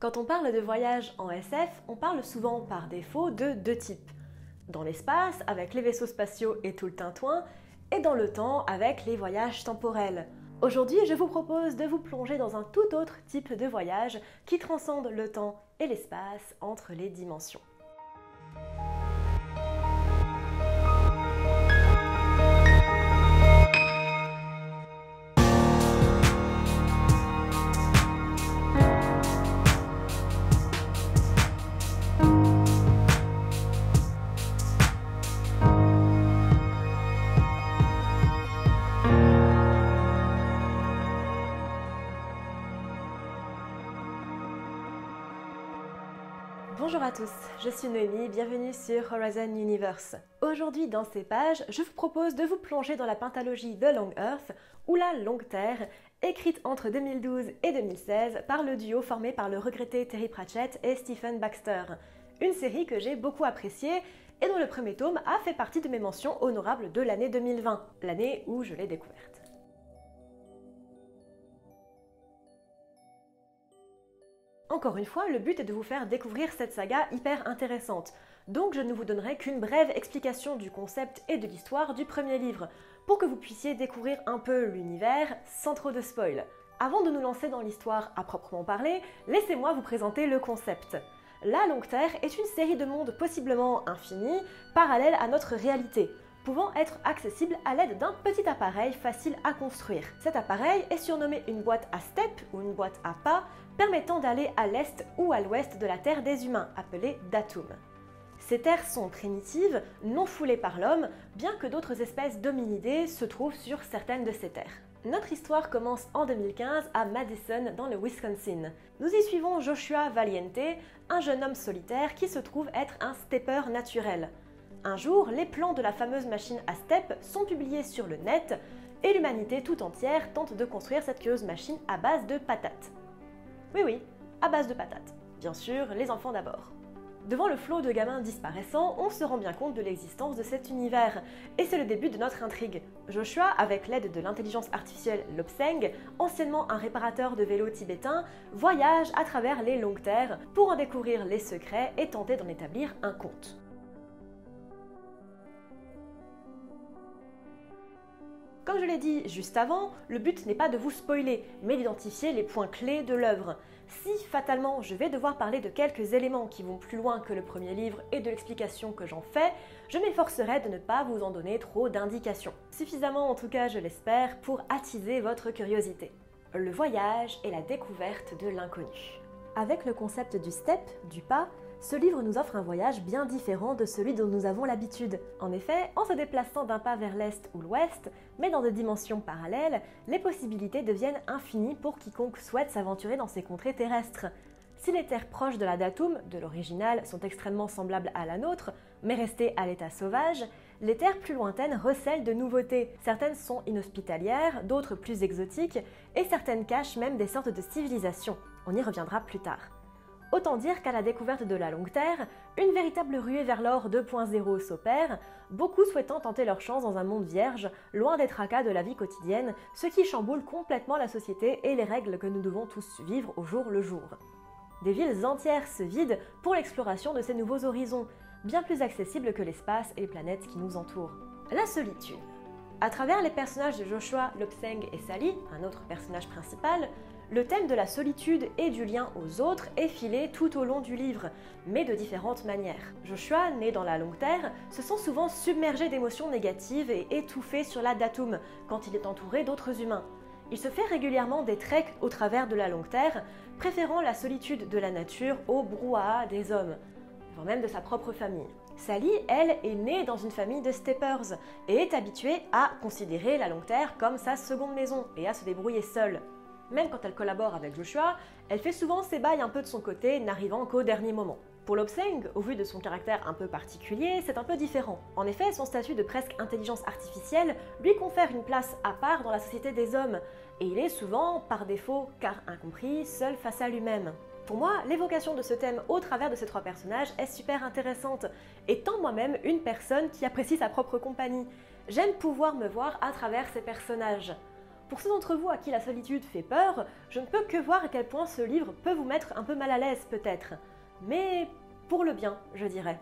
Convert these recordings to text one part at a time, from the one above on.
Quand on parle de voyage en SF, on parle souvent par défaut de deux types. Dans l'espace, avec les vaisseaux spatiaux et tout le tintouin, et dans le temps, avec les voyages temporels. Aujourd'hui, je vous propose de vous plonger dans un tout autre type de voyage qui transcende le temps et l'espace entre les dimensions. Bonjour à tous, je suis Noémie, bienvenue sur Horizon Universe. Aujourd'hui dans ces pages, je vous propose de vous plonger dans la pentalogie de Long Earth ou la Longue Terre, écrite entre 2012 et 2016 par le duo formé par le regretté Terry Pratchett et Stephen Baxter. Une série que j'ai beaucoup appréciée et dont le premier tome a fait partie de mes mentions honorables de l'année 2020, l'année où je l'ai découverte. Encore une fois, le but est de vous faire découvrir cette saga hyper intéressante. Donc je ne vous donnerai qu'une brève explication du concept et de l'histoire du premier livre, pour que vous puissiez découvrir un peu l'univers sans trop de spoil. Avant de nous lancer dans l'histoire à proprement parler, laissez-moi vous présenter le concept. La Longue Terre est une série de mondes possiblement infinis, parallèles à notre réalité pouvant être accessible à l'aide d'un petit appareil facile à construire. Cet appareil est surnommé une boîte à steppes ou une boîte à pas, permettant d'aller à l'est ou à l'ouest de la Terre des humains, appelée Datum. Ces terres sont primitives, non foulées par l'homme, bien que d'autres espèces d'hominidés se trouvent sur certaines de ces terres. Notre histoire commence en 2015 à Madison, dans le Wisconsin. Nous y suivons Joshua Valiente, un jeune homme solitaire qui se trouve être un stepper naturel. Un jour, les plans de la fameuse machine à step sont publiés sur le net et l'humanité tout entière tente de construire cette curieuse machine à base de patates. Oui oui, à base de patates. Bien sûr, les enfants d'abord. Devant le flot de gamins disparaissants, on se rend bien compte de l'existence de cet univers. Et c'est le début de notre intrigue. Joshua, avec l'aide de l'intelligence artificielle Lopseng, anciennement un réparateur de vélos tibétain, voyage à travers les longues terres pour en découvrir les secrets et tenter d'en établir un compte. Comme je l'ai dit juste avant, le but n'est pas de vous spoiler, mais d'identifier les points clés de l'œuvre. Si fatalement je vais devoir parler de quelques éléments qui vont plus loin que le premier livre et de l'explication que j'en fais, je m'efforcerai de ne pas vous en donner trop d'indications. Suffisamment en tout cas je l'espère pour attiser votre curiosité. Le voyage et la découverte de l'inconnu. Avec le concept du step, du pas, ce livre nous offre un voyage bien différent de celui dont nous avons l'habitude. En effet, en se déplaçant d'un pas vers l'est ou l'ouest, mais dans des dimensions parallèles, les possibilités deviennent infinies pour quiconque souhaite s'aventurer dans ces contrées terrestres. Si les terres proches de la datum, de l'original, sont extrêmement semblables à la nôtre, mais restées à l'état sauvage, les terres plus lointaines recèlent de nouveautés. Certaines sont inhospitalières, d'autres plus exotiques, et certaines cachent même des sortes de civilisations. On y reviendra plus tard. Autant dire qu'à la découverte de la longue terre, une véritable ruée vers l'or 2.0 s'opère, beaucoup souhaitant tenter leur chance dans un monde vierge, loin des tracas de la vie quotidienne, ce qui chamboule complètement la société et les règles que nous devons tous vivre au jour le jour. Des villes entières se vident pour l'exploration de ces nouveaux horizons, bien plus accessibles que l'espace et les planètes qui nous entourent. La solitude. À travers les personnages de Joshua, Lopseng et Sally, un autre personnage principal, le thème de la solitude et du lien aux autres est filé tout au long du livre, mais de différentes manières. Joshua, né dans la longue terre, se sent souvent submergé d'émotions négatives et étouffé sur la datum quand il est entouré d'autres humains. Il se fait régulièrement des treks au travers de la longue terre, préférant la solitude de la nature au brouhaha des hommes, voire même de sa propre famille. Sally, elle, est née dans une famille de steppers et est habituée à considérer la longue terre comme sa seconde maison et à se débrouiller seule. Même quand elle collabore avec Joshua, elle fait souvent ses bails un peu de son côté, n'arrivant qu'au dernier moment. Pour Lobseng, au vu de son caractère un peu particulier, c'est un peu différent. En effet, son statut de presque intelligence artificielle lui confère une place à part dans la société des hommes, et il est souvent, par défaut, car incompris, seul face à lui-même. Pour moi, l'évocation de ce thème au travers de ces trois personnages est super intéressante, étant moi-même une personne qui apprécie sa propre compagnie. J'aime pouvoir me voir à travers ces personnages. Pour ceux d'entre vous à qui la solitude fait peur, je ne peux que voir à quel point ce livre peut vous mettre un peu mal à l'aise peut-être. Mais pour le bien, je dirais.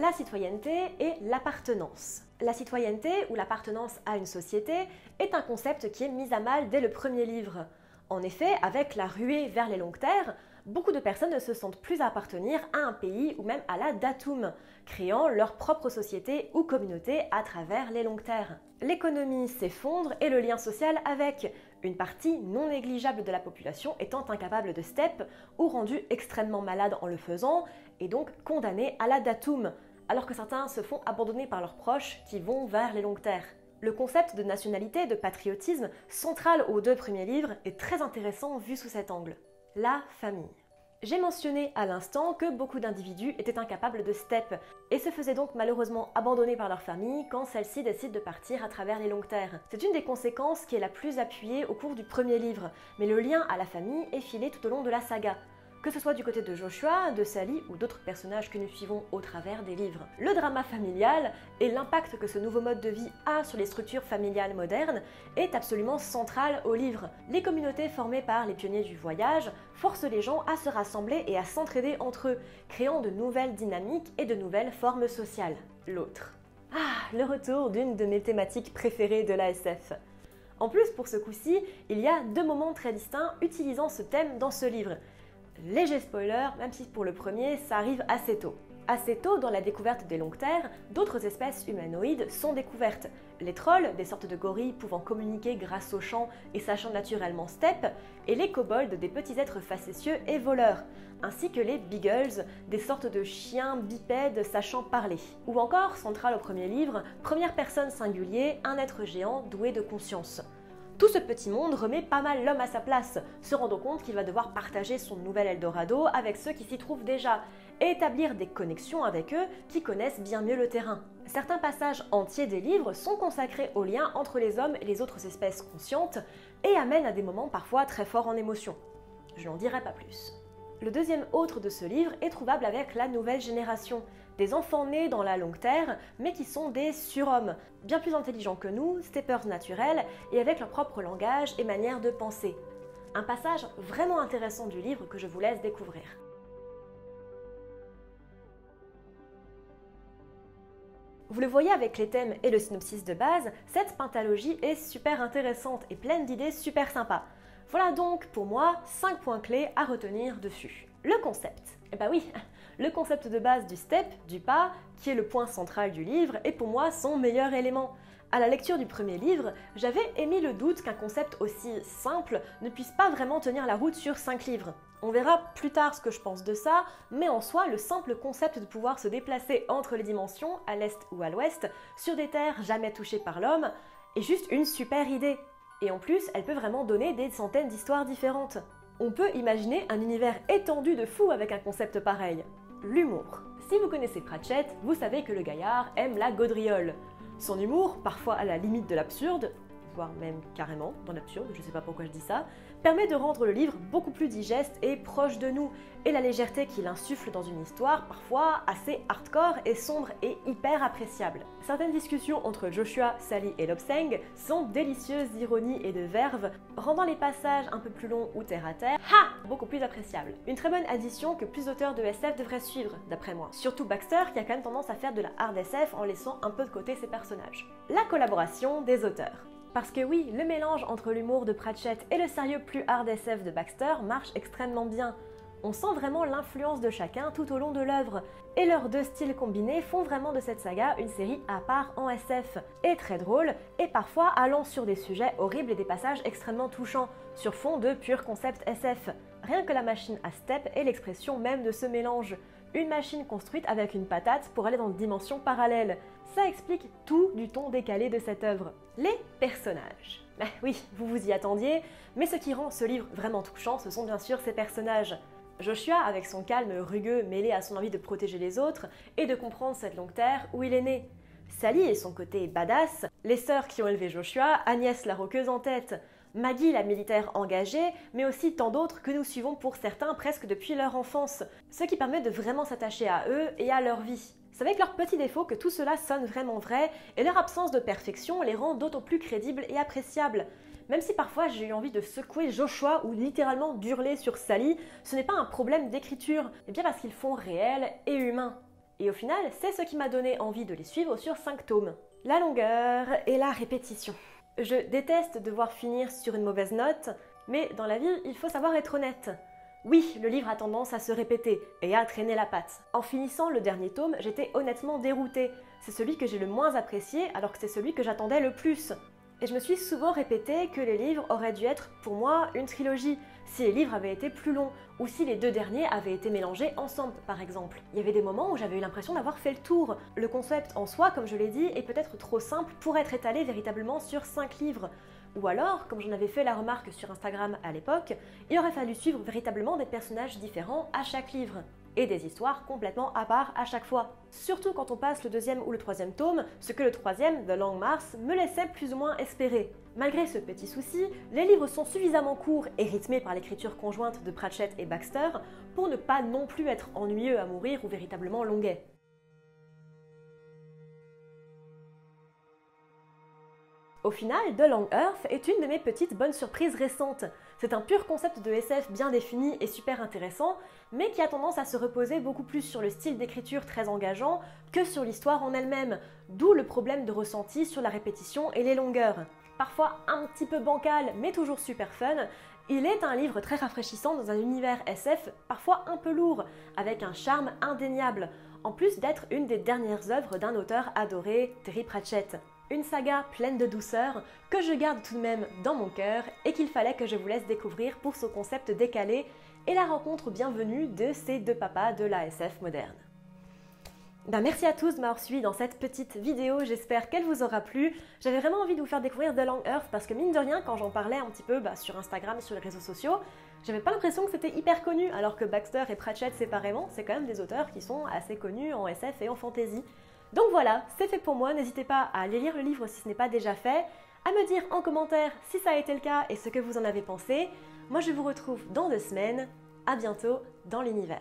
La citoyenneté et l'appartenance. La citoyenneté ou l'appartenance à une société est un concept qui est mis à mal dès le premier livre. En effet, avec la ruée vers les longues terres, beaucoup de personnes ne se sentent plus appartenir à un pays ou même à la datum, créant leur propre société ou communauté à travers les longues terres. L'économie s'effondre et le lien social avec, une partie non négligeable de la population étant incapable de step ou rendue extrêmement malade en le faisant et donc condamnée à la datum, alors que certains se font abandonner par leurs proches qui vont vers les longues terres. Le concept de nationalité, de patriotisme, central aux deux premiers livres, est très intéressant vu sous cet angle la famille. J'ai mentionné à l'instant que beaucoup d'individus étaient incapables de step et se faisaient donc malheureusement abandonner par leur famille quand celle-ci décide de partir à travers les longues terres. C'est une des conséquences qui est la plus appuyée au cours du premier livre, mais le lien à la famille est filé tout au long de la saga que ce soit du côté de Joshua, de Sally ou d'autres personnages que nous suivons au travers des livres. Le drama familial et l'impact que ce nouveau mode de vie a sur les structures familiales modernes est absolument central au livre. Les communautés formées par les pionniers du voyage forcent les gens à se rassembler et à s'entraider entre eux, créant de nouvelles dynamiques et de nouvelles formes sociales. L'autre. Ah, le retour d'une de mes thématiques préférées de l'ASF. En plus, pour ce coup-ci, il y a deux moments très distincts utilisant ce thème dans ce livre. Léger spoiler, même si pour le premier, ça arrive assez tôt. Assez tôt, dans la découverte des longues terres, d'autres espèces humanoïdes sont découvertes. Les trolls, des sortes de gorilles pouvant communiquer grâce au chant et sachant naturellement step, et les kobolds, des petits êtres facétieux et voleurs, ainsi que les beagles, des sortes de chiens bipèdes sachant parler. Ou encore, central au premier livre, première personne singulier, un être géant doué de conscience. Tout ce petit monde remet pas mal l'homme à sa place, se rendant compte qu'il va devoir partager son nouvel Eldorado avec ceux qui s'y trouvent déjà, et établir des connexions avec eux qui connaissent bien mieux le terrain. Certains passages entiers des livres sont consacrés au lien entre les hommes et les autres espèces conscientes, et amènent à des moments parfois très forts en émotion. Je n'en dirai pas plus. Le deuxième autre de ce livre est trouvable avec la nouvelle génération, des enfants nés dans la longue terre, mais qui sont des surhommes, bien plus intelligents que nous, steppers naturels, et avec leur propre langage et manière de penser. Un passage vraiment intéressant du livre que je vous laisse découvrir. Vous le voyez avec les thèmes et le synopsis de base, cette pentalogie est super intéressante et pleine d'idées super sympas. Voilà donc pour moi 5 points clés à retenir dessus. Le concept. Eh bah oui, le concept de base du step, du pas, qui est le point central du livre, est pour moi son meilleur élément. À la lecture du premier livre, j'avais émis le doute qu'un concept aussi simple ne puisse pas vraiment tenir la route sur 5 livres. On verra plus tard ce que je pense de ça, mais en soi, le simple concept de pouvoir se déplacer entre les dimensions, à l'est ou à l'ouest, sur des terres jamais touchées par l'homme, est juste une super idée. Et en plus, elle peut vraiment donner des centaines d'histoires différentes. On peut imaginer un univers étendu de fous avec un concept pareil l'humour. Si vous connaissez Pratchett, vous savez que le gaillard aime la gaudriole. Son humour, parfois à la limite de l'absurde, voire même carrément dans l'absurde, je sais pas pourquoi je dis ça, permet de rendre le livre beaucoup plus digeste et proche de nous, et la légèreté qu'il insuffle dans une histoire parfois assez hardcore et sombre et hyper appréciable. Certaines discussions entre Joshua, Sally et Lobsang sont délicieuses d'ironie et de verve, rendant les passages un peu plus longs ou terre à terre, ha beaucoup plus appréciables. Une très bonne addition que plus d'auteurs de SF devraient suivre, d'après moi. Surtout Baxter qui a quand même tendance à faire de la hard SF en laissant un peu de côté ses personnages. La collaboration des auteurs. Parce que oui, le mélange entre l'humour de Pratchett et le sérieux plus hard SF de Baxter marche extrêmement bien. On sent vraiment l'influence de chacun tout au long de l'œuvre, et leurs deux styles combinés font vraiment de cette saga une série à part en SF, et très drôle, et parfois allant sur des sujets horribles et des passages extrêmement touchants, sur fond de pur concept SF. Rien que la machine à step est l'expression même de ce mélange. Une machine construite avec une patate pour aller dans une dimension parallèle. Ça explique tout du ton décalé de cette œuvre. Les personnages. Bah oui, vous vous y attendiez, mais ce qui rend ce livre vraiment touchant, ce sont bien sûr ces personnages. Joshua, avec son calme rugueux mêlé à son envie de protéger les autres et de comprendre cette longue terre où il est né. Sally et son côté badass, les sœurs qui ont élevé Joshua, Agnès la roqueuse en tête, Maggie la militaire engagée, mais aussi tant d'autres que nous suivons pour certains presque depuis leur enfance, ce qui permet de vraiment s'attacher à eux et à leur vie. C'est avec leurs petits défauts que tout cela sonne vraiment vrai, et leur absence de perfection les rend d'autant plus crédibles et appréciables. Même si parfois j'ai eu envie de secouer Joshua ou littéralement d'hurler sur Sally, ce n'est pas un problème d'écriture, mais bien parce qu'ils font réel et humain. Et au final, c'est ce qui m'a donné envie de les suivre sur 5 tomes. La longueur et la répétition. Je déteste devoir finir sur une mauvaise note, mais dans la vie, il faut savoir être honnête. Oui, le livre a tendance à se répéter et à traîner la patte. En finissant le dernier tome, j'étais honnêtement déroutée. C'est celui que j'ai le moins apprécié alors que c'est celui que j'attendais le plus. Et je me suis souvent répété que les livres auraient dû être pour moi une trilogie, si les livres avaient été plus longs, ou si les deux derniers avaient été mélangés ensemble par exemple. Il y avait des moments où j'avais eu l'impression d'avoir fait le tour. Le concept en soi, comme je l'ai dit, est peut-être trop simple pour être étalé véritablement sur 5 livres. Ou alors, comme j'en avais fait la remarque sur Instagram à l'époque, il aurait fallu suivre véritablement des personnages différents à chaque livre et des histoires complètement à part à chaque fois. Surtout quand on passe le deuxième ou le troisième tome, ce que le troisième, The Long Mars, me laissait plus ou moins espérer. Malgré ce petit souci, les livres sont suffisamment courts et rythmés par l'écriture conjointe de Pratchett et Baxter pour ne pas non plus être ennuyeux à mourir ou véritablement longuet. Au final, The Long Earth est une de mes petites bonnes surprises récentes. C'est un pur concept de SF bien défini et super intéressant, mais qui a tendance à se reposer beaucoup plus sur le style d'écriture très engageant que sur l'histoire en elle-même, d'où le problème de ressenti sur la répétition et les longueurs. Parfois un petit peu bancal, mais toujours super fun, il est un livre très rafraîchissant dans un univers SF parfois un peu lourd, avec un charme indéniable, en plus d'être une des dernières œuvres d'un auteur adoré, Terry Pratchett une saga pleine de douceur que je garde tout de même dans mon cœur et qu'il fallait que je vous laisse découvrir pour ce concept décalé et la rencontre bienvenue de ces deux papas de l'ASF moderne. Ben, merci à tous de m'avoir suivi dans cette petite vidéo, j'espère qu'elle vous aura plu. J'avais vraiment envie de vous faire découvrir The Long Earth parce que mine de rien, quand j'en parlais un petit peu bah, sur Instagram et sur les réseaux sociaux, j'avais pas l'impression que c'était hyper connu, alors que Baxter et Pratchett séparément, c'est quand même des auteurs qui sont assez connus en SF et en fantasy. Donc voilà, c'est fait pour moi, n'hésitez pas à aller lire le livre si ce n'est pas déjà fait, à me dire en commentaire si ça a été le cas et ce que vous en avez pensé. Moi je vous retrouve dans deux semaines, à bientôt dans l'univers.